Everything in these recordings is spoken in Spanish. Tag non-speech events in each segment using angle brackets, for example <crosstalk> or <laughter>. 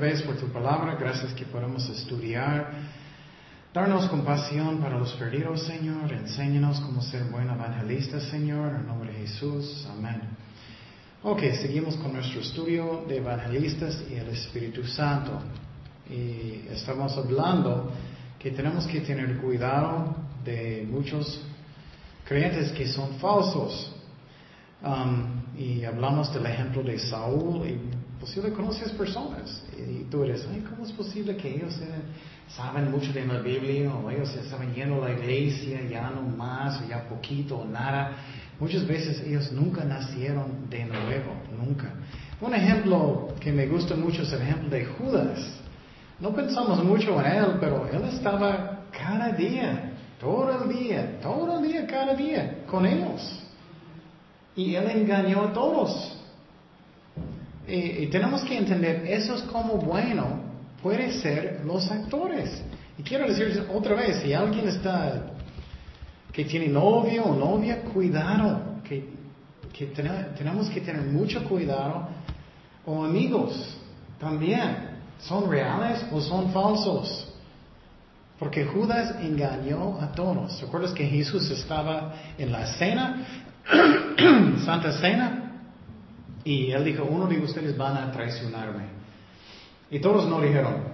vez por tu palabra, gracias que podemos estudiar. Darnos compasión para los perdidos, Señor. Enséñanos cómo ser buen evangelista, Señor. En nombre de Jesús. Amén. Ok, seguimos con nuestro estudio de evangelistas y el Espíritu Santo. Y estamos hablando que tenemos que tener cuidado de muchos creyentes que son falsos. Um, y hablamos del ejemplo de Saúl y posible conoces personas y tú eres, Ay, ¿cómo es posible que ellos saben mucho de la Biblia o ellos estaban yendo a la iglesia ya no más o ya poquito o nada? Muchas veces ellos nunca nacieron de nuevo, nunca. Un ejemplo que me gusta mucho es el ejemplo de Judas. No pensamos mucho en él, pero él estaba cada día, todo el día, todo el día, cada día con ellos. Y él engañó a todos. Y, tenemos que entender, eso es como bueno puede ser los actores. Y quiero decir otra vez, si alguien está que tiene novio o novia, cuidado, que, que tenemos que tener mucho cuidado, o amigos también, ¿son reales o son falsos? Porque Judas engañó a todos. ¿Recuerdas que Jesús estaba en la cena <clears throat> Santa Cena, y él dijo, uno de ustedes van a traicionarme. Y todos no dijeron,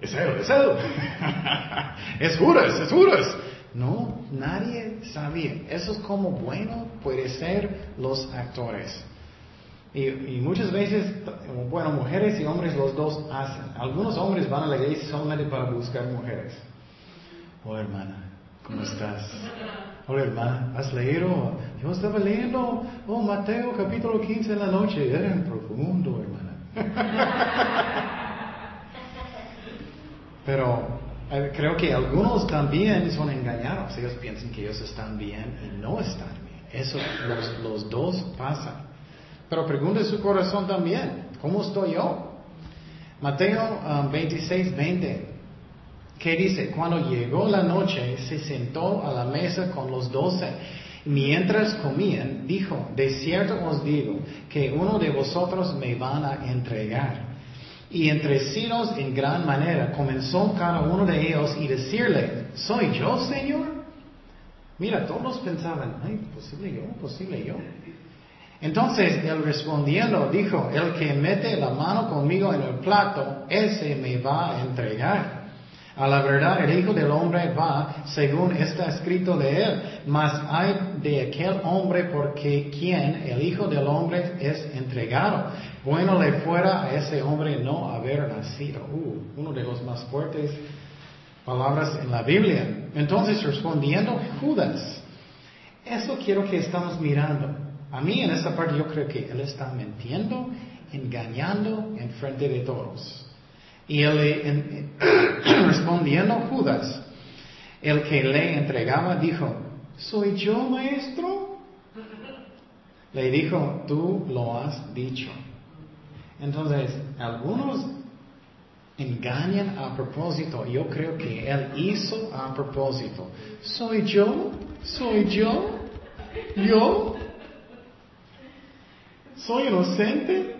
es él, es él, <laughs> es Judas, es Judas. No, nadie sabía. Eso es como bueno puede ser los actores. Y, muchas veces, bueno, mujeres y hombres los dos hacen. Algunos hombres van a la iglesia solamente para buscar mujeres. Oh hermana, ¿cómo estás? Hola hermana, ¿has leído? Yo estaba leyendo, oh Mateo capítulo 15 en la noche, era profundo hermana. Pero eh, creo que algunos también son engañados, ellos piensan que ellos están bien y no están bien. Eso los, los dos pasan. Pero pregunte su corazón también, ¿cómo estoy yo? Mateo 26, um, 20 ¿Qué dice? Cuando llegó la noche, se sentó a la mesa con los doce. Mientras comían, dijo, de cierto os digo que uno de vosotros me van a entregar. Y entrecidos en gran manera, comenzó cada uno de ellos y decirle, ¿soy yo, Señor? Mira, todos pensaban, ay, posible yo, posible yo. Entonces él respondiendo dijo, el que mete la mano conmigo en el plato, ese me va a entregar. A la verdad, el Hijo del Hombre va según está escrito de él, mas hay de aquel hombre porque quien el Hijo del Hombre es entregado. Bueno le fuera a ese hombre no haber nacido. Uh, uno de los más fuertes palabras en la Biblia. Entonces, respondiendo Judas, eso quiero que estamos mirando. A mí en esta parte yo creo que él está mintiendo, engañando en frente de todos. Y él <clears throat> respondiendo Judas, el que le entregaba, dijo, ¿soy yo maestro? Le dijo, tú lo has dicho. Entonces, algunos engañan a propósito. Yo creo que él hizo a propósito. ¿Soy yo? ¿Soy yo? ¿Yo? ¿Soy inocente?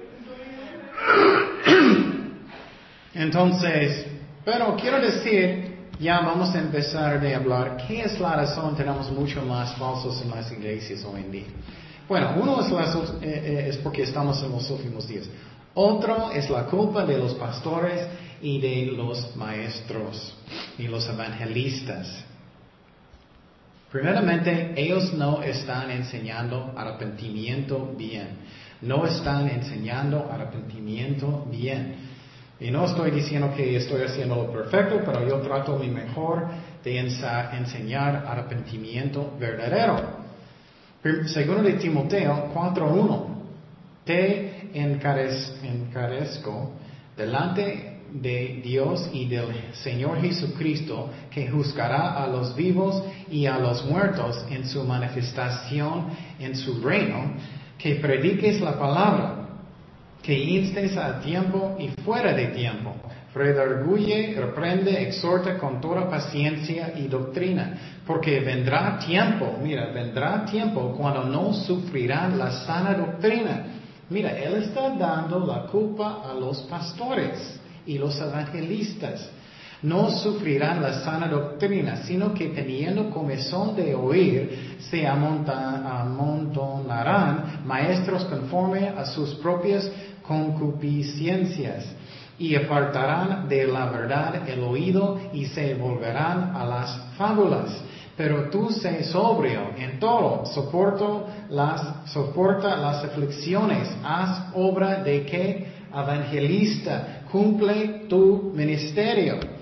Entonces, pero quiero decir, ya vamos a empezar de hablar, ¿qué es la razón? Tenemos mucho más falsos en las iglesias hoy en día. Bueno, uno es, eh, eh, es porque estamos en los últimos días. Otro es la culpa de los pastores y de los maestros y los evangelistas. Primeramente, ellos no están enseñando arrepentimiento bien. No están enseñando arrepentimiento bien. Y no estoy diciendo que estoy haciendo lo perfecto, pero yo trato mi mejor de enseñar arrepentimiento verdadero. Segundo de Timoteo 4.1, te encarezco delante de Dios y del Señor Jesucristo, que juzgará a los vivos y a los muertos en su manifestación en su reino, que prediques la palabra que instes a tiempo y fuera de tiempo. Redarguye, reprende, exhorta con toda paciencia y doctrina, porque vendrá tiempo, mira, vendrá tiempo cuando no sufrirán la sana doctrina. Mira, Él está dando la culpa a los pastores y los evangelistas. No sufrirán la sana doctrina, sino que teniendo comezón de oír, se amontonarán maestros conforme a sus propias concupiscencias y apartarán de la verdad el oído y se volverán a las fábulas. Pero tú sé sobrio en todo, soporto las, soporta las aflicciones, haz obra de que evangelista, cumple tu ministerio.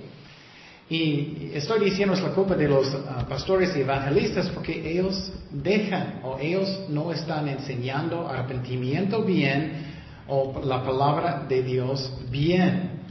Y estoy diciendo es la culpa de los ah, pastores y evangelistas porque ellos dejan o ellos no están enseñando arrepentimiento bien o la palabra de Dios bien.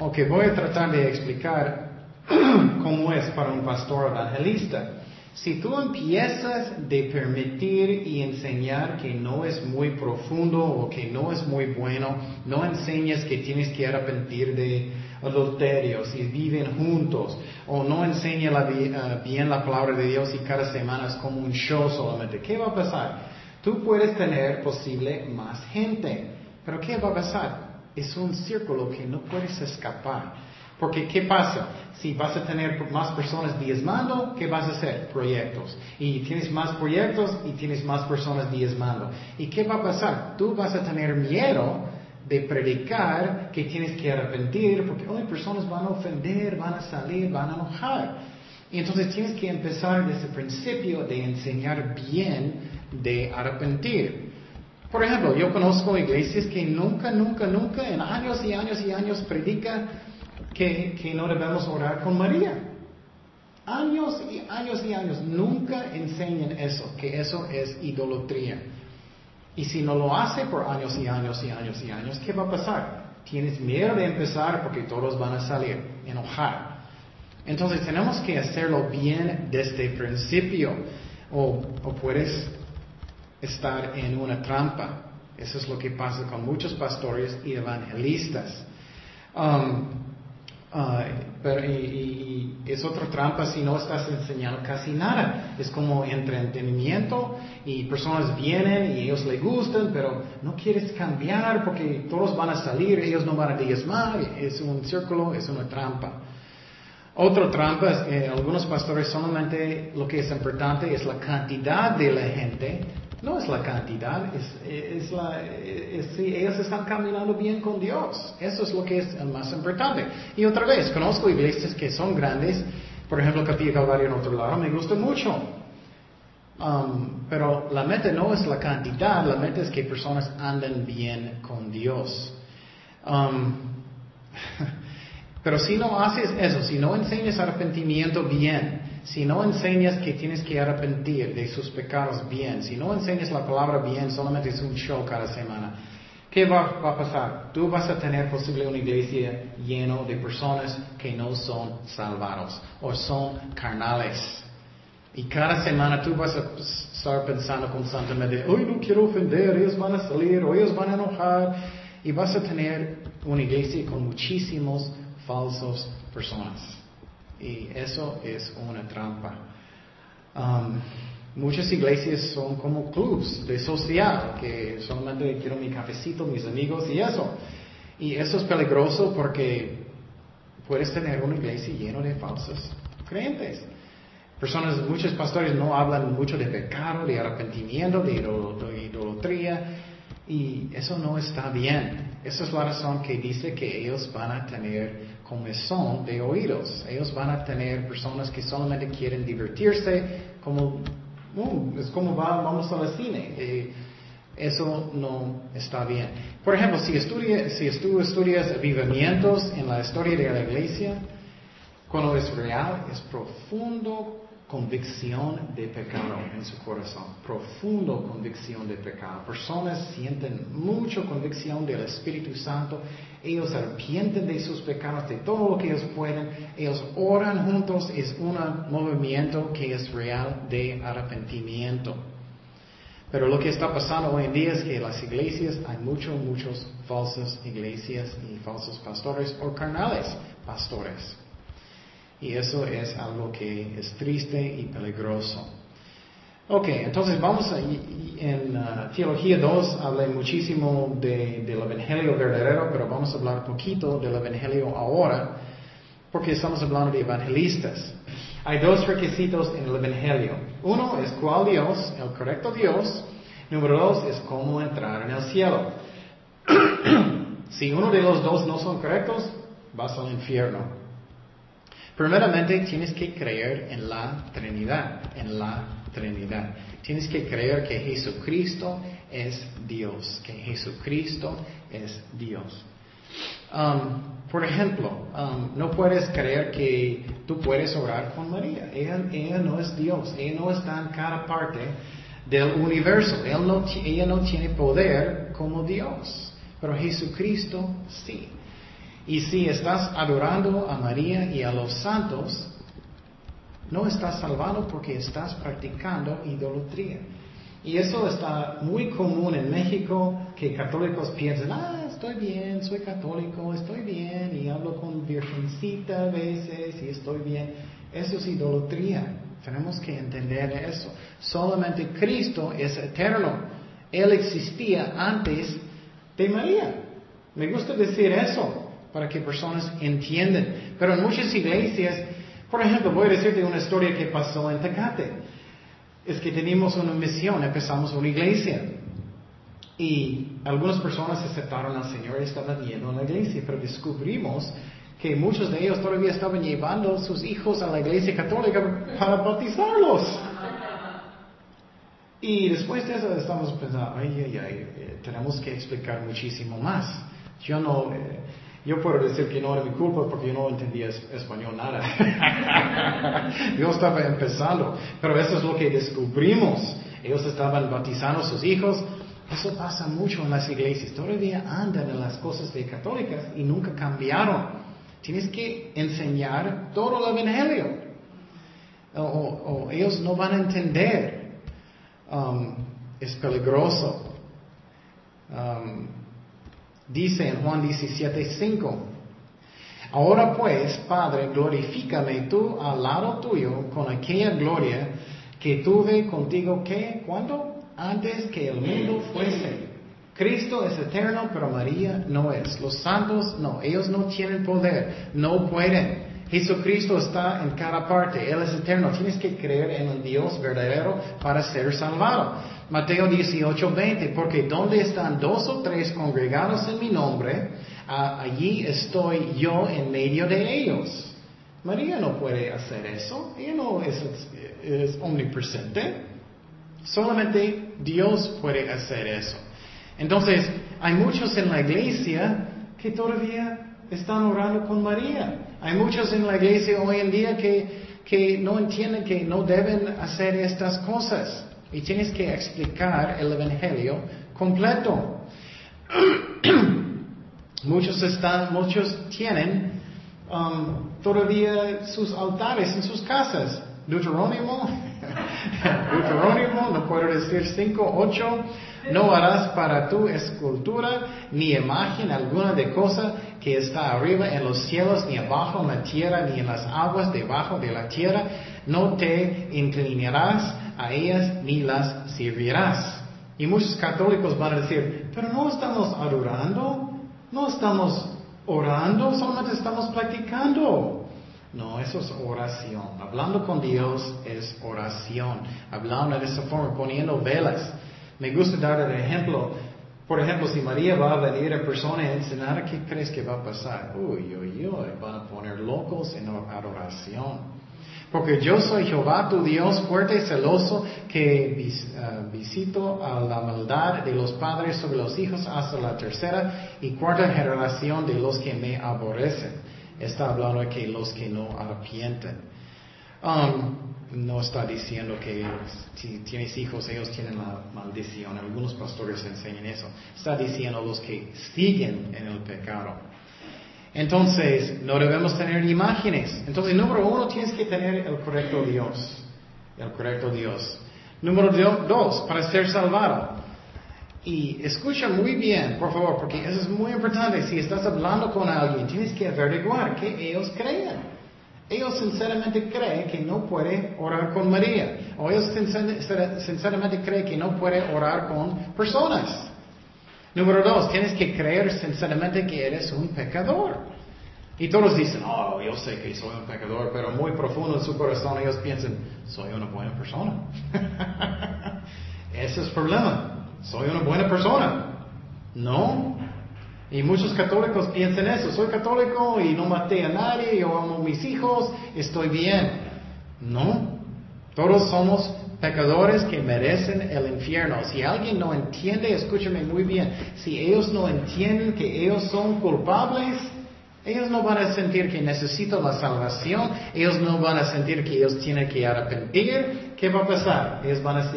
Ok, voy a tratar de explicar <clears throat> cómo es para un pastor evangelista. Si tú empiezas de permitir y enseñar que no es muy profundo o que no es muy bueno, no enseñas que tienes que arrepentir de adulterios y viven juntos, o no enseña eh, bien la palabra de Dios y cada semana es como un show solamente, ¿qué va a pasar? Tú puedes tener posible más gente, pero ¿qué va a pasar? Es un círculo que no puedes escapar. Porque ¿qué pasa? Si vas a tener más personas diezmando, ¿qué vas a hacer? Proyectos. Y tienes más proyectos y tienes más personas diezmando. ¿Y qué va a pasar? Tú vas a tener miedo de predicar que tienes que arrepentir porque hoy personas van a ofender, van a salir, van a enojar. Y entonces tienes que empezar desde el principio de enseñar bien de arrepentir. Por ejemplo, yo conozco iglesias que nunca, nunca, nunca, en años y años y años predican que, que no debemos orar con María. Años y años y años nunca enseñan eso, que eso es idolatría. Y si no lo hace por años y años y años y años, ¿qué va a pasar? Tienes miedo de empezar porque todos van a salir, enojar. Entonces tenemos que hacerlo bien desde el principio o, puedes estar en una trampa. Eso es lo que pasa con muchos pastores y evangelistas. Um, pero, y, es otra trampa si no estás enseñando casi nada. Es como entretenimiento y personas vienen y ellos les gustan, pero no quieres cambiar porque todos van a salir, ellos no van a diezmar. Es un círculo, es una trampa. Otra trampa es que algunos pastores solamente lo que es importante es la cantidad de la gente no es la cantidad, es, la, si ellos están caminando bien con Dios. Eso es lo que es el más importante. Y otra vez, conozco iglesias que son grandes, por ejemplo, Capilla Calvario en otro lado, me gusta mucho. Um, pero la meta no es la cantidad, la meta es que personas anden bien con Dios. Um, <laughs> pero si no haces eso, si no enseñas arrepentimiento bien, si no enseñas que tienes que arrepentir de sus pecados bien, si no enseñas la palabra bien, solamente es un show cada semana, ¿qué va, a pasar? Tú vas a tener posible una iglesia llena de personas que no son salvados o son carnales. Y cada semana tú vas a estar pensando constantemente, hoy no quiero ofender, ellos van a salir, o ellos van a enojar. Y vas a tener una iglesia con muchísimos falsos personas. Y eso es una trampa. Um, muchas iglesias son como clubs de social, que solamente quiero mi cafecito, mis amigos y eso. Y eso es peligroso porque puedes tener una iglesia llena de falsos creyentes. Personas, muchos pastores no hablan mucho de pecado, de arrepentimiento, de idolatría, y eso no está bien. Esa es la razón que dice que ellos van a tener son de oídos. Ellos van a tener personas que solamente quieren divertirse, como uh, es como vamos al cine. Eh, eso no está bien. Por ejemplo, si, estudia, si tú estudias avivamientos en la historia de la iglesia, cuando es real, es profundo convicción de pecado en su corazón, profundo convicción de pecado. Personas sienten mucha convicción del Espíritu Santo, ellos arrepienten de sus pecados, de todo lo que ellos pueden, ellos oran juntos, es un movimiento que es real de arrepentimiento. Pero lo que está pasando hoy en día es que las iglesias hay muchos, muchos falsas iglesias y falsos pastores o carnales pastores. Y eso es algo que es triste y peligroso. Ok, entonces vamos a, en uh, Teología 2 hablé muchísimo de, del Evangelio verdadero, pero vamos a hablar poquito del Evangelio ahora, porque estamos hablando de evangelistas. Hay dos requisitos en el Evangelio. Uno es cuál Dios, el correcto Dios. Número dos es cómo entrar en el cielo. <clears throat> si uno de los dos no son correctos, vas al infierno. Primeramente tienes que creer en la Trinidad, en la Trinidad. Tienes que creer que Jesucristo es Dios, que Jesucristo es Dios. Um, por ejemplo, um, no puedes creer que tú puedes orar con María. Ella, no es Dios, ella no está en cada parte del universo. ella no tiene poder como Dios, pero Jesucristo sí. Y si estás adorando a María y a los santos, no estás salvado porque estás practicando idolatría. Y eso está muy común en México, que católicos piensan, ah, estoy bien, soy católico, estoy bien, y hablo con virgencita a veces, y estoy bien. Eso es idolatría. Tenemos que entender eso. Solamente Cristo es eterno. Él existía antes de María. Me gusta decir eso para que personas entiendan. Pero en muchas iglesias por ejemplo, voy a decirte una historia que pasó en Tecate. Es que teníamos una misión, empezamos una iglesia. Y algunas personas aceptaron al Señor y estaban yendo a la iglesia, pero descubrimos que muchos de ellos todavía estaban llevando sus hijos a la iglesia católica para bautizarlos. Y después de eso estamos pensando, ay, ay, ay, eh, tenemos que explicar muchísimo más. Yo no, eh, yo puedo decir que no era mi culpa porque yo no entendía español nada. <laughs> yo estaba empezando, pero eso es lo que descubrimos. Ellos estaban bautizando a sus hijos. Eso pasa mucho en las iglesias. Todavía andan en las cosas de católicas y nunca cambiaron. Tienes que enseñar todo el evangelio. O, ellos no van a entender. Um, es peligroso. Um, Dice en Juan 17:5, ahora pues, Padre, glorifícame tú al lado tuyo con aquella gloria que tuve contigo que, ¿cuándo? Antes que el mundo fuese. Cristo es eterno, pero María no es. Los santos no, ellos no tienen poder, no pueden. Jesucristo está en cada parte, Él es eterno. Tienes que creer en el Dios verdadero para ser salvado. Mateo 18, 20, porque donde están dos o tres congregados en mi nombre, allí estoy yo en medio de ellos. María no puede hacer eso, ella no es, es omnipresente. Solamente Dios puede hacer eso. Entonces, hay muchos en la iglesia que todavía están orando con María. Hay muchos en la iglesia hoy en día que, que no entienden que no deben hacer estas cosas. Y tienes que explicar el Evangelio completo. <clears throat> muchos están, muchos tienen um, todavía sus altares en sus casas. Deuterónimo, Deuterónimo, no puedo decir 5, 8, no harás para tu escultura ni imagen alguna de cosa que está arriba en los cielos, ni abajo en la tierra, ni en las aguas debajo de la tierra. No te inclinarás a ellas ni las servirás. Y muchos católicos van a decir, pero no estamos adorando, no estamos orando, solamente estamos practicando. No, eso es oración. Hablando con Dios es oración. Hablando de esa forma, poniendo velas. Me gusta dar el ejemplo. Por ejemplo, si María va a venir en persona a enseñar, ¿qué crees que va a pasar? Uy, uy, uy, van a poner locos en adoración. Porque yo soy Jehová tu Dios fuerte y celoso que eh, visito a la maldad de los padres sobre los hijos hasta la tercera y cuarta generación de los que me aborrecen. Está hablando de que los que no arrepienten. Um, no está diciendo que si tienes hijos ellos tienen la maldición. Algunos pastores enseñan eso. Está diciendo los que siguen en el pecado. Entonces, no debemos tener imágenes. Entonces, número uno, tienes que tener el correcto Dios. El correcto Dios. Número dos, para ser salvado. Y escucha muy bien, por favor, porque eso es muy importante. Si estás hablando con alguien, tienes que averiguar que ellos creen. Ellos sinceramente creen que no puede orar con María. O ellos sinceramente creen que no puede orar con personas. Número dos, tienes que creer sinceramente que eres un pecador. Y todos dicen, oh, yo sé que soy un pecador, pero muy profundo en su corazón ellos piensan, soy una buena persona. <laughs> Ese es el problema. Soy una buena persona. No. Y muchos católicos piensan eso. Soy católico y no maté a nadie, yo amo a mis hijos, estoy bien. No. Todos somos pecadores que merecen el infierno. Si alguien no entiende, escúchame muy bien, si ellos no entienden que ellos son culpables, ellos no van a sentir que necesitan la salvación, ellos no van a sentir que ellos tienen que arrepentir. ¿Qué va a pasar? Ellos van a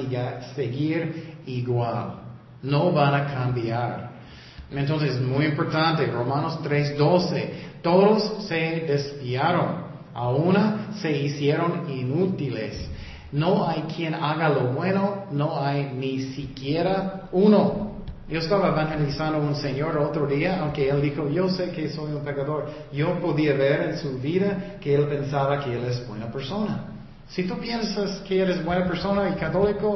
seguir igual, no van a cambiar. Entonces es muy importante, Romanos 3:12, todos se desviaron, a una se hicieron inútiles. No hay quien haga lo bueno, no hay ni siquiera uno. Yo estaba evangelizando a un señor otro día, aunque él dijo, yo sé que soy un pecador. Yo podía ver en su vida que él pensaba que él es buena persona. Si tú piensas que eres buena persona y católico,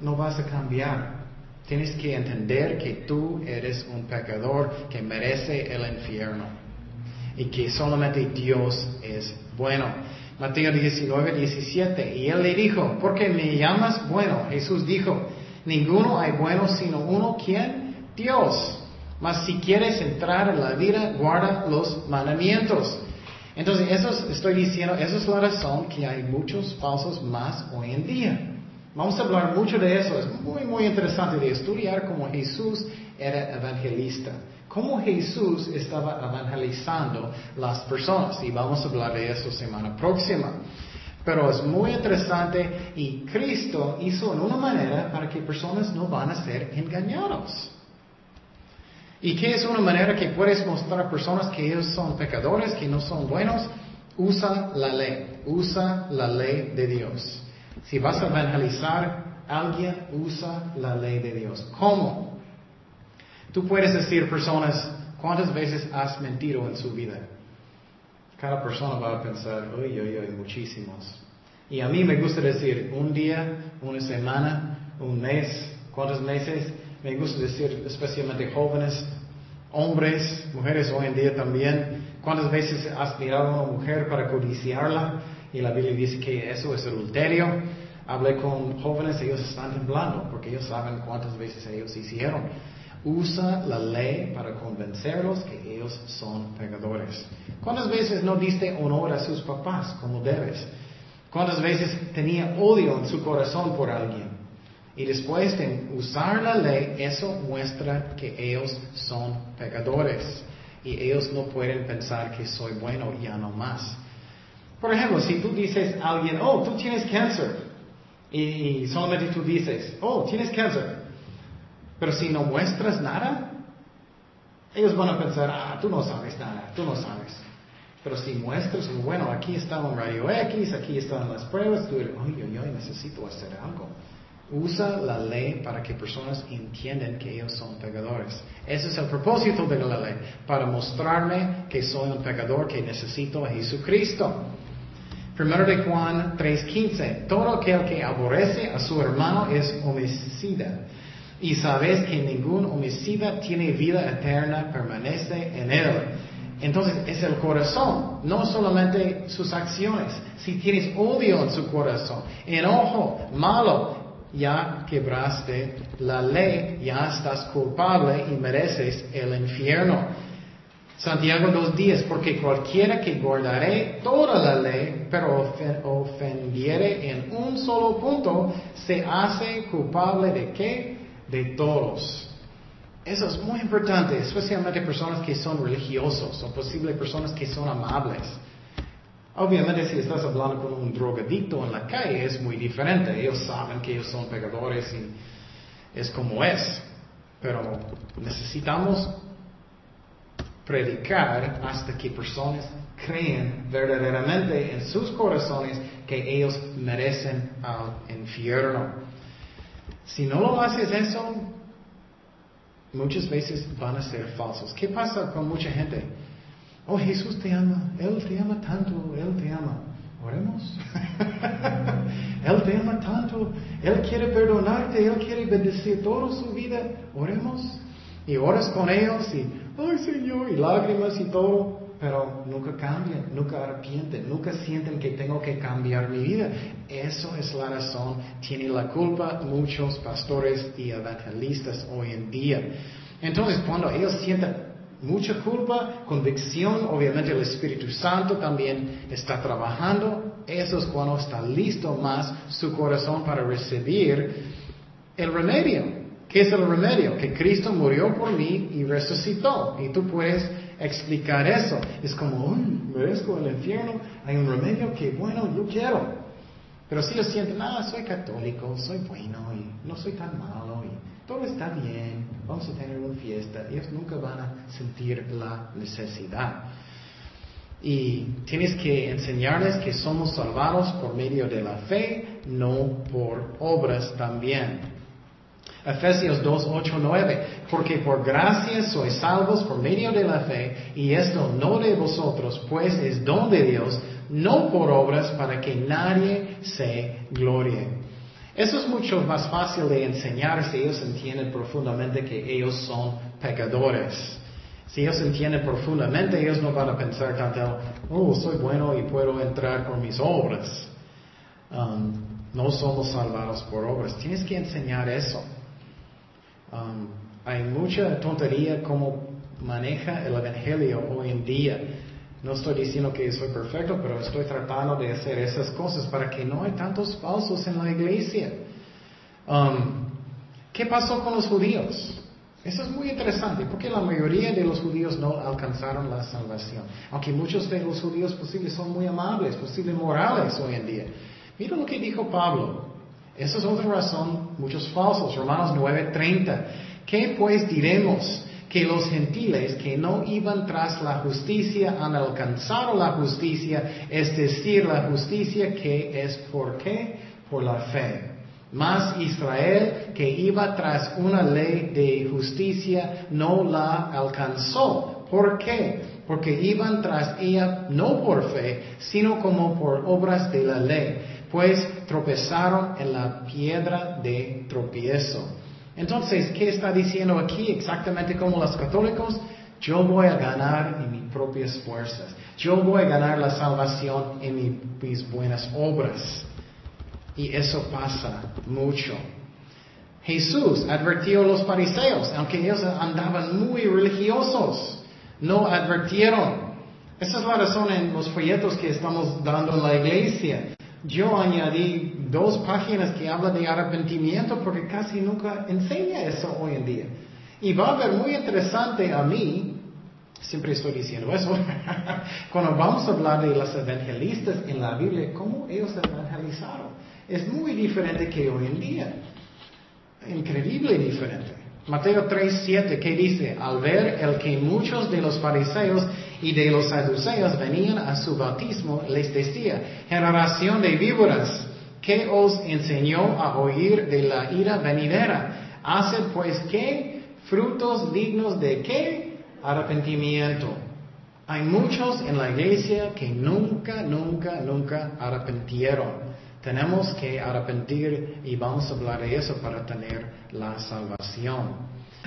no vas a cambiar. Tienes que entender que tú eres un pecador que merece el infierno y que solamente Dios es bueno. Mateo 19, 17. Y él le dijo, ¿por qué me llamas bueno? Jesús dijo, ninguno hay bueno sino uno, ¿quién? Dios. Mas si quieres entrar en la vida, guarda los mandamientos. Entonces, eso estoy diciendo, esa es la razón que hay muchos falsos más hoy en día. Vamos a hablar mucho de eso. Es muy, muy interesante de estudiar cómo Jesús era evangelista cómo Jesús estaba evangelizando las personas. Y vamos a hablar de eso semana próxima. Pero es muy interesante y Cristo hizo en una manera para que personas no van a ser engañados. ¿Y qué es una manera que puedes mostrar a personas que ellos son pecadores, que no son buenos? Usa la ley, usa la ley de Dios. Si vas a evangelizar a alguien, usa la ley de Dios. ¿Cómo? Tú puedes decir personas, ¿cuántas veces has mentido en su vida? Cada persona va a pensar, uy, uy, uy, muchísimos. Y a mí me gusta decir, un día, una semana, un mes, ¿cuántos meses? Me gusta decir, especialmente jóvenes, hombres, mujeres hoy en día también, ¿cuántas veces has mirado a una mujer para codiciarla? Y la Biblia dice que eso es adulterio. Hablé con jóvenes, ellos están temblando porque ellos saben cuántas veces ellos hicieron usa la ley para convencerlos que ellos son pecadores. ¿Cuántas veces no diste honor a sus papás como debes? ¿Cuántas veces tenía odio en su corazón por alguien? Y después de usar la ley, eso muestra que ellos son pecadores. Y ellos no pueden pensar que soy bueno ya no más. Por ejemplo, si tú dices a alguien, oh, tú tienes cáncer. Y solamente tú dices, oh, tienes cáncer. Pero si no muestras nada, ellos van a pensar, ah, tú no sabes nada, tú no sabes. Pero si muestras, bueno, aquí está un rayo X, aquí están las pruebas, tú dices, oye, yo necesito hacer algo. Usa la ley para que personas entiendan que ellos son pecadores. Ese es el propósito de la ley, para mostrarme que soy un pecador, que necesito a Jesucristo. Primero de Juan 3:15, todo aquel que aborrece a su hermano es homicida y sabes que ningún homicida tiene vida eterna, permanece en él. Entonces es el corazón, no solamente sus acciones. Si tienes odio en su corazón, enojo, malo, ya quebraste la ley, ya estás culpable y mereces el infierno. Santiago 2.10, porque cualquiera que guardaré toda la ley, pero ofendiere en un solo punto, se hace culpable de qué? de todos. Eso es muy importante, especialmente personas que son religiosos o posible personas que son amables. Obviamente si estás hablando con un drogadicto en la calle es muy diferente. Ellos saben que ellos son pecadores y es como es. Pero necesitamos predicar hasta que personas creen verdaderamente en sus corazones que ellos merecen al infierno. Si no lo haces eso, muchas veces van a ser falsos. ¿Qué pasa con mucha gente? Oh, Jesús te ama, Él te ama tanto, Él te ama. Oremos. <laughs> él te ama tanto, Él quiere perdonarte, Él quiere bendecir toda su vida. Oremos. Y oras con ellos y, ay Señor, y lágrimas y todo, pero nunca cambian, nunca arrepienten, nunca sienten que tengo que cambiar mi vida. Eso es la razón. Tiene la culpa muchos pastores y evangelistas hoy en día. Entonces, cuando ellos sienten, mucha culpa, convicción, obviamente el Espíritu Santo también está trabajando. Eso es cuando está listo más su corazón para recibir el remedio. ¿Qué es el remedio? Que Cristo murió por mí y resucitó. Y tú puedes explicar eso. Es como, merezco el infierno. Hay un remedio que, bueno, yo quiero. Pero si ellos sienten, ah, soy católico, soy bueno y no soy tan malo y todo está bien, vamos a tener una fiesta, ellos nunca van a sentir la necesidad. Y tienes que enseñarles que somos salvados por medio de la fe, no por obras también. Efesios 2, 8, 9. Porque por gracia sois salvos por medio de la fe, y esto no de vosotros, pues es don de Dios, no por obras para que nadie se glorie. Eso es mucho más fácil de enseñar si ellos entienden profundamente que ellos son pecadores. Si ellos entienden profundamente, ellos no van a pensar tanto, oh, soy bueno y puedo entrar por mis obras. Um, no somos salvados por obras. Tienes que enseñar eso. Um, hay mucha tontería como maneja el Evangelio hoy en día. No estoy diciendo que soy perfecto, pero estoy tratando de hacer esas cosas para que no hay tantos falsos en la iglesia. Um, ¿Qué pasó con los judíos? Eso es muy interesante, porque la mayoría de los judíos no alcanzaron la salvación. Aunque muchos de los judíos posibles son muy amables, posibles morales hoy en día. Mira lo que dijo Pablo. Esa es otra razón, muchos falsos. Romanos 9:30. ¿Qué pues diremos? Que los gentiles que no iban tras la justicia han alcanzado la justicia, es decir, la justicia que es por qué? Por la fe. Mas Israel que iba tras una ley de justicia no la alcanzó. ¿Por qué? Porque iban tras ella no por fe, sino como por obras de la ley pues tropezaron en la piedra de tropiezo. Entonces, ¿qué está diciendo aquí? Exactamente como los católicos, yo voy a ganar en mis propias fuerzas. Yo voy a ganar la salvación en mis buenas obras. Y eso pasa mucho. Jesús advirtió a los fariseos, aunque ellos andaban muy religiosos, no advirtieron. Esa es la razón en los folletos que estamos dando en la iglesia yo añadí dos páginas que hablan de arrepentimiento porque casi nunca enseña eso hoy en día. Y va a ver muy interesante a mí, siempre estoy diciendo eso, <laughs> cuando vamos a hablar de los evangelistas en la Biblia, cómo ellos evangelizaron. Es muy diferente que hoy en día. Increíble diferente. Mateo 3:7, ¿qué dice? Al ver el que muchos de los fariseos y de los saduceos venían a su bautismo, les decía, generación de víboras, ¿qué os enseñó a oír de la ira venidera? Haced pues qué? Frutos dignos de qué? Arrepentimiento. Hay muchos en la iglesia que nunca, nunca, nunca arrepentieron. Tenemos que arrepentir y vamos a hablar de eso para tener la salvación.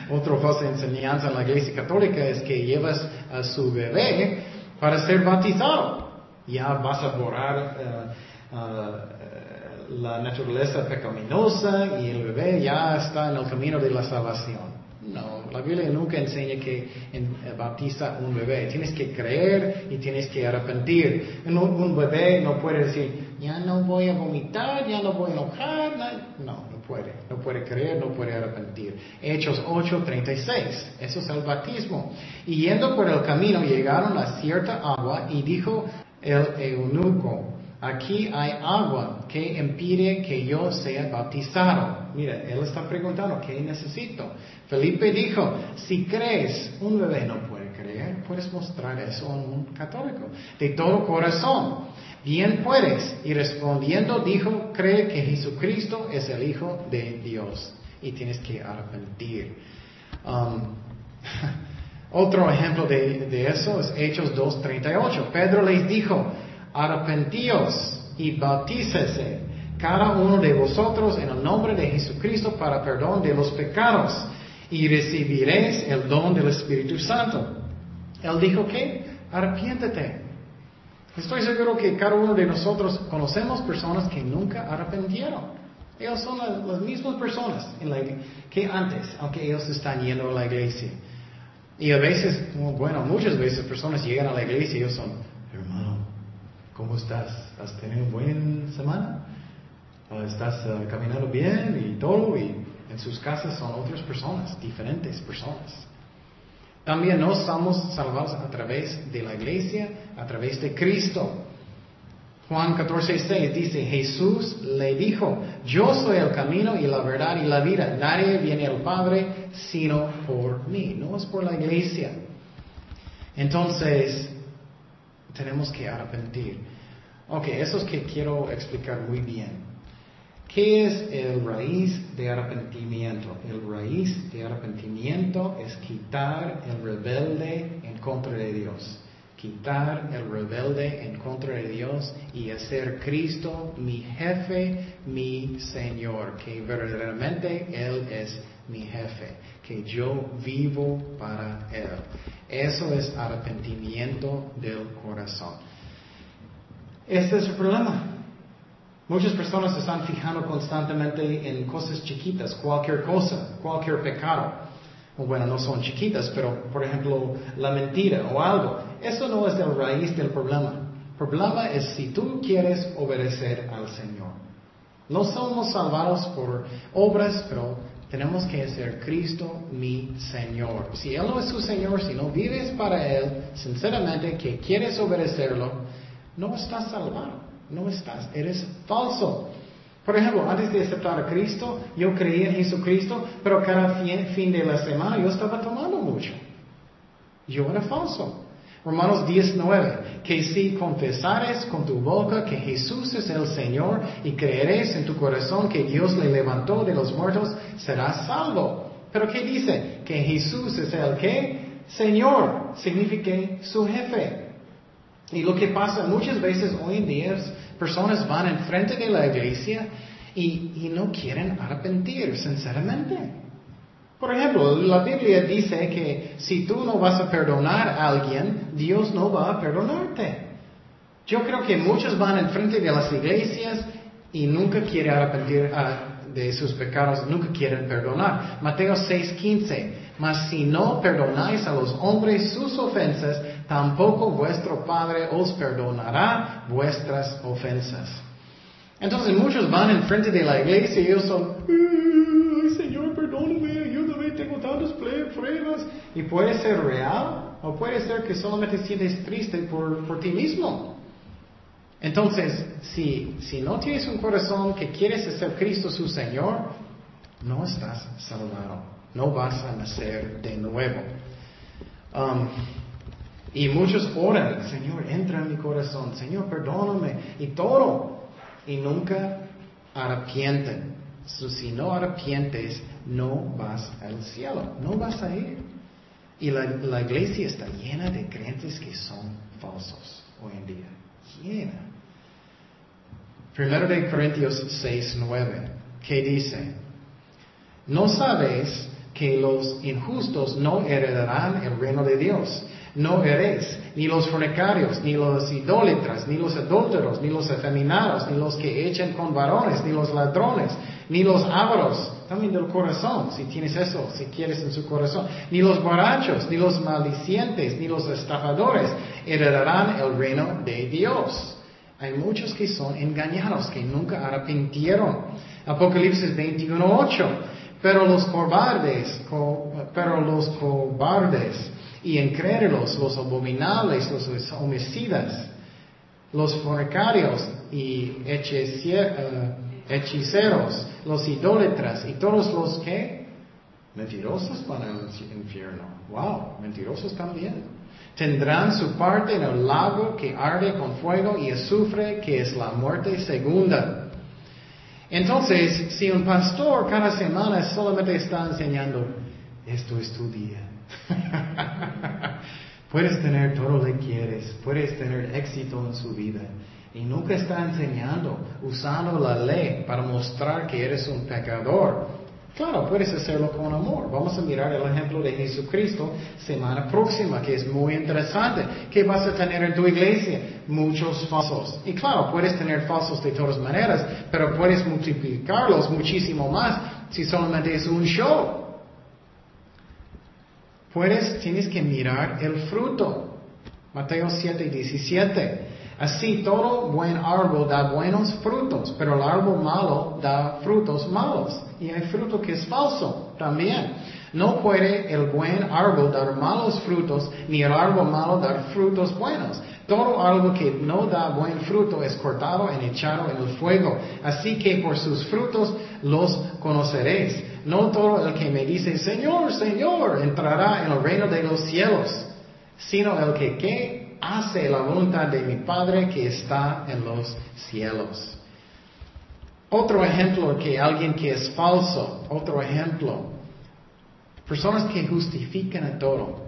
Otra falsa enseñanza en la iglesia católica es que llevas a su bebé para ser bautizado. Ya vas a borrar eh, eh, la naturaleza pecaminosa y el bebé ya está en el camino de la salvación. No, la Biblia nunca enseña que en, eh, bautiza un bebé. Tienes que creer y tienes que arrepentir. Un, un, bebé no puede decir, ya no voy a vomitar, ya no voy a enojar. No, no puede. No puede creer, no puede arrepentir. Hechos 8, 36. Eso es el bautismo. Y yendo por el camino llegaron a cierta agua y dijo el eunuco, aquí hay agua que impide que yo sea bautizado. Mira, él está preguntando, ¿qué necesito? Felipe dijo, si crees, un bebé no puede creer, puedes mostrar eso en un católico, de todo corazón. Bien puedes. Y respondiendo dijo, cree que Jesucristo es el Hijo de Dios y tienes que arrepentir. Um, <laughs> otro ejemplo de, eso es Hechos 2.38. Pedro les dijo, arrepentíos y bautícese cada uno de vosotros en el nombre de Jesucristo para perdón de los pecados y recibiréis el don del Espíritu Santo. Él dijo que arrepiéntete. Estoy seguro que cada uno de nosotros conocemos personas que nunca arrepentieron. Ellos son las, mismas personas que antes, aunque ellos están yendo a la iglesia. Y a veces, bueno, muchas veces personas llegan a la iglesia y ellos son, hermano, ¿cómo estás? ¿Has tenido una buena semana? ¿Estás uh, caminando bien y todo? Y en sus casas son otras personas, diferentes personas. También no estamos salvados a través de la iglesia, a través de Cristo. Juan 14, 6 dice, Jesús le dijo, yo soy el camino y la verdad y la vida. Nadie viene al Padre sino por mí, no es por la iglesia. Entonces, tenemos que arrepentir. Ok, eso es que quiero explicar muy bien. ¿Qué es el raíz de arrepentimiento? El raíz de arrepentimiento es quitar el rebelde en contra de Dios. Quitar el rebelde en contra de Dios y hacer Cristo mi jefe, mi Señor. Que verdaderamente Él es mi jefe. Que yo vivo para Él. Eso es arrepentimiento del corazón. Este es el problema. Muchas personas se están fijando constantemente en cosas chiquitas, cualquier cosa, cualquier pecado. Bueno, no son chiquitas, pero por ejemplo, la mentira o algo. Eso no es la raíz del problema. El problema es si tú quieres obedecer al Señor. No somos salvados por obras, pero tenemos que ser Cristo mi Señor. Si Él no es su Señor, si no vives para Él, sinceramente que quieres obedecerlo, no estás salvado. No estás, eres falso. Por ejemplo, antes de aceptar a Cristo, yo creía en Jesucristo, pero cada fin, de la semana yo estaba tomando mucho. Yo era falso. Romanos 19, que si confesares con tu boca que Jesús es el Señor y creeres en tu corazón que Dios le levantó de los muertos, serás salvo. Pero ¿qué dice? Que Jesús es el que? Señor, significa su jefe. Y lo que pasa muchas veces hoy en día es personas van enfrente de la iglesia y, no quieren arrepentir, sinceramente. Por ejemplo, la Biblia dice que si tú no vas a perdonar a alguien, Dios no va a perdonarte. Yo creo que muchos van enfrente de las iglesias y nunca quieren arrepentir ah, de sus pecados, nunca quieren perdonar. Mateo 6:15, mas si no perdonáis a los hombres sus ofensas, tampoco vuestro Padre os perdonará vuestras ofensas. Entonces muchos van en frente de la iglesia y ellos son, Señor, perdóname, ayúdame, tengo tantos pruebas. Y puede ser real o puede ser que solamente sientes triste por, por ti mismo. Entonces, si, si no tienes un corazón que quieres hacer Cristo su Señor, no estás salvado. No vas a nacer de nuevo. Um, y muchos oran, Señor, entra en mi corazón, Señor, perdóname, y todo. Y nunca arrepienten. si no arrepientes, no vas al cielo, no vas a ir. Y la, la iglesia está llena de creyentes que son falsos hoy en día. Llena. Primero de Corintios 6, 9, ¿qué dice? ¿No sabes que los injustos no heredarán el reino de Dios? no eres, ni los fornicarios, ni los idólatras, ni los adúlteros, ni los efeminados, ni los que echen con varones, ni los ladrones, ni los ávaros, también del corazón, si tienes eso, si quieres en su corazón, ni los borrachos, ni los maldicientes, ni los estafadores heredarán el reino de Dios. Hay muchos que son engañados, que nunca arrepintieron. Apocalipsis 21.8. Pero los cobardes, pero los cobardes y incrédulos, los abominables, los homicidas, los fornicarios y eh, hechiceros, los idólatras y todos los que mentirosos van al infierno. Wow, mentirosos también. Tendrán su parte en el lago que arde con fuego y azufre, que es la muerte segunda. Entonces, si un pastor cada semana solamente está enseñando, esto es tu día, <laughs> Puedes tener todo lo que quieres, puedes tener éxito en su vida. Y nunca está enseñando, usando la ley para mostrar que eres un pecador. Claro, puedes hacerlo con amor. Vamos a mirar el ejemplo de Jesucristo semana próxima, que es muy interesante. ¿Qué vas a tener en tu iglesia? Muchos falsos. Y claro, puedes tener falsos de todas maneras, pero puedes multiplicarlos muchísimo más si solamente es un show. Puedes, tienes que mirar el fruto. Mateo 7, 17. Así todo buen árbol da buenos frutos, pero el árbol malo da frutos malos. Y hay fruto que es falso también. No puede el buen árbol dar malos frutos, ni el árbol malo dar frutos buenos. Todo árbol que no da buen fruto es cortado y echado en el fuego. Así que por sus frutos los conoceréis. No todo el que me dice, Señor, Señor, entrará en el reino de los cielos, sino el que, ¿qué? Hace la voluntad de mi Padre que está en los cielos. Otro ejemplo que alguien que es falso, otro ejemplo, personas que justifican a todo.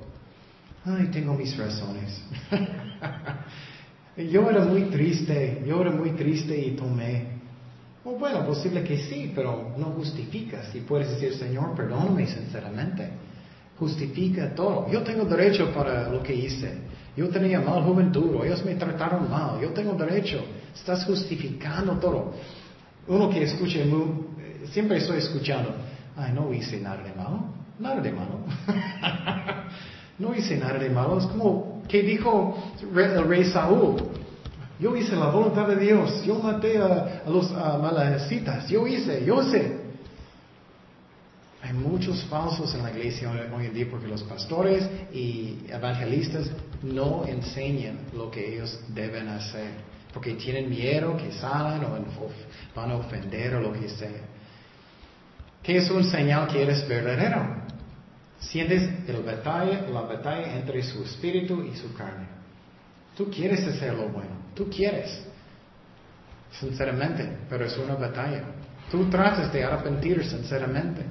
Ay, tengo mis razones. <laughs> yo era muy triste, yo era muy triste y tomé. Oh, bueno, posible que sí, pero no justificas. Y puedes decir, Señor, perdóname sinceramente. Justifica todo. Yo tengo derecho para lo que hice. Yo tenía mal juventud, ellos me trataron mal, yo tengo derecho. Estás justificando todo. Uno que escuche, siempre estoy escuchando, ay, no hice nada de malo, nada de malo. <laughs> no hice nada de malo. Es como que dijo el rey Saúl, yo hice la voluntad de Dios, yo maté a, los malecitas, yo hice, yo sé. Hay muchos falsos en la iglesia hoy en día porque los pastores y evangelistas no enseñan lo que ellos deben hacer. Porque tienen miedo que salgan o van a ofender o lo que sea. ¿Qué es un señal que eres verdadero? Sientes el batalla, la batalla entre su espíritu y su carne. Tú quieres hacer lo bueno, tú quieres, sinceramente, pero es una batalla. Tú tratas de arrepentir sinceramente.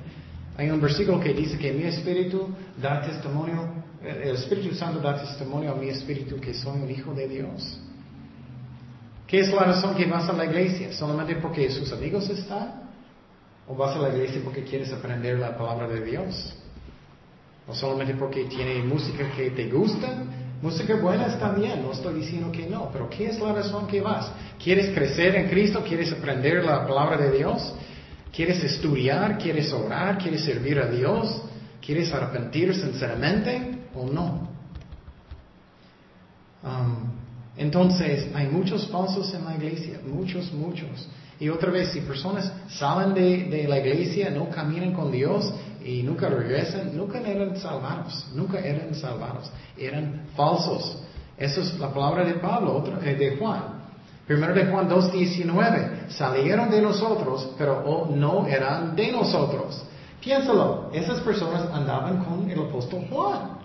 Hay un versículo que dice que mi espíritu da testimonio, el Espíritu Santo da testimonio a mi espíritu que soy un hijo de Dios. ¿Qué es la razón que vas a la iglesia? ¿Solamente porque sus amigos están? ¿O vas a la iglesia porque quieres aprender la palabra de Dios? ¿O solamente porque tiene música que te gusta? Música buena está bien, no estoy diciendo que no, pero ¿qué es la razón que vas? ¿Quieres crecer en Cristo? ¿Quieres aprender la palabra de Dios? ¿Quieres estudiar? ¿Quieres orar? ¿Quieres servir a Dios? ¿Quieres arrepentir sinceramente o no? Um, entonces, hay muchos falsos en la iglesia, muchos, muchos. Y otra vez, si personas salen de, la iglesia, no caminan con Dios y nunca regresan, nunca eran salvados, nunca eran salvados, eran falsos. Esa es la palabra de Pablo, otra, eh, de Juan. Primero de Juan 2.19, salieron de nosotros, pero no eran de nosotros. Piénsalo, esas personas andaban con el apóstol Juan.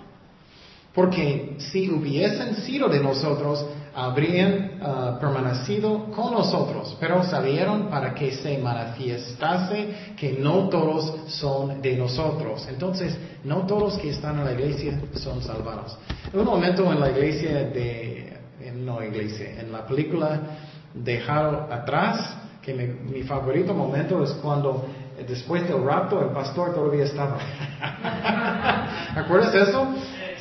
Porque si hubiesen sido de nosotros, habrían ah, permanecido con nosotros, pero salieron para que se manifestase que no todos son de nosotros. Entonces, no todos que están en la iglesia son salvados. En un momento en la iglesia de la iglesia, en la película Dejar atrás, que mi, favorito momento es cuando después del rapto el pastor todavía estaba. <laughs> ¿Acuerdas eso?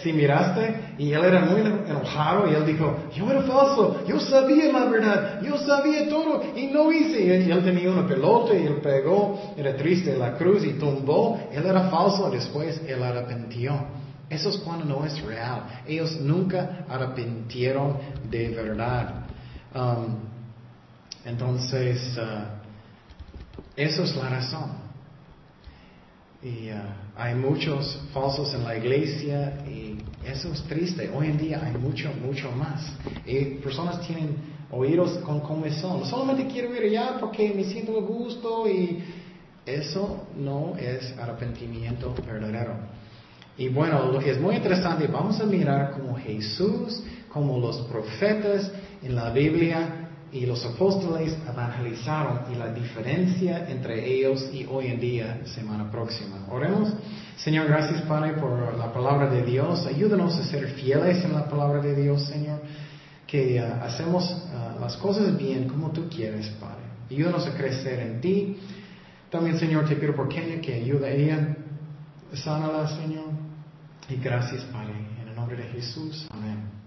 Si miraste, y él era muy enojado y él dijo, yo era falso, yo sabía la verdad, yo sabía todo y no hice. Y él tenía una pelota y él pegó, era triste la cruz y tumbó, él era falso, después él arrepintió. Eso es cuando no es real. Ellos nunca arrepintieron de verdad. Um, entonces, uh, eso es la razón. Y uh, hay muchos falsos en la iglesia y eso es triste. Hoy en día hay mucho, mucho más. Y personas tienen oídos con comezón. Solamente quiero ir allá porque me siento a gusto y eso no es arrepentimiento verdadero. Y bueno, es muy interesante, vamos a mirar como Jesús, como los profetas en la Biblia y los apóstoles evangelizaron y la diferencia entre ellos y hoy en día, semana próxima. Oremos. Señor, gracias Padre por la palabra de Dios. Ayúdanos a ser fieles en la palabra de Dios, Señor. Que uh, hacemos uh, las cosas bien como tú quieres, Padre. Ayúdanos a crecer en ti. También, Señor, te pido por Kenia que ayude a ella. Sánala, Señor. Y gracias, Padre. En el nombre de Jesús. Amén.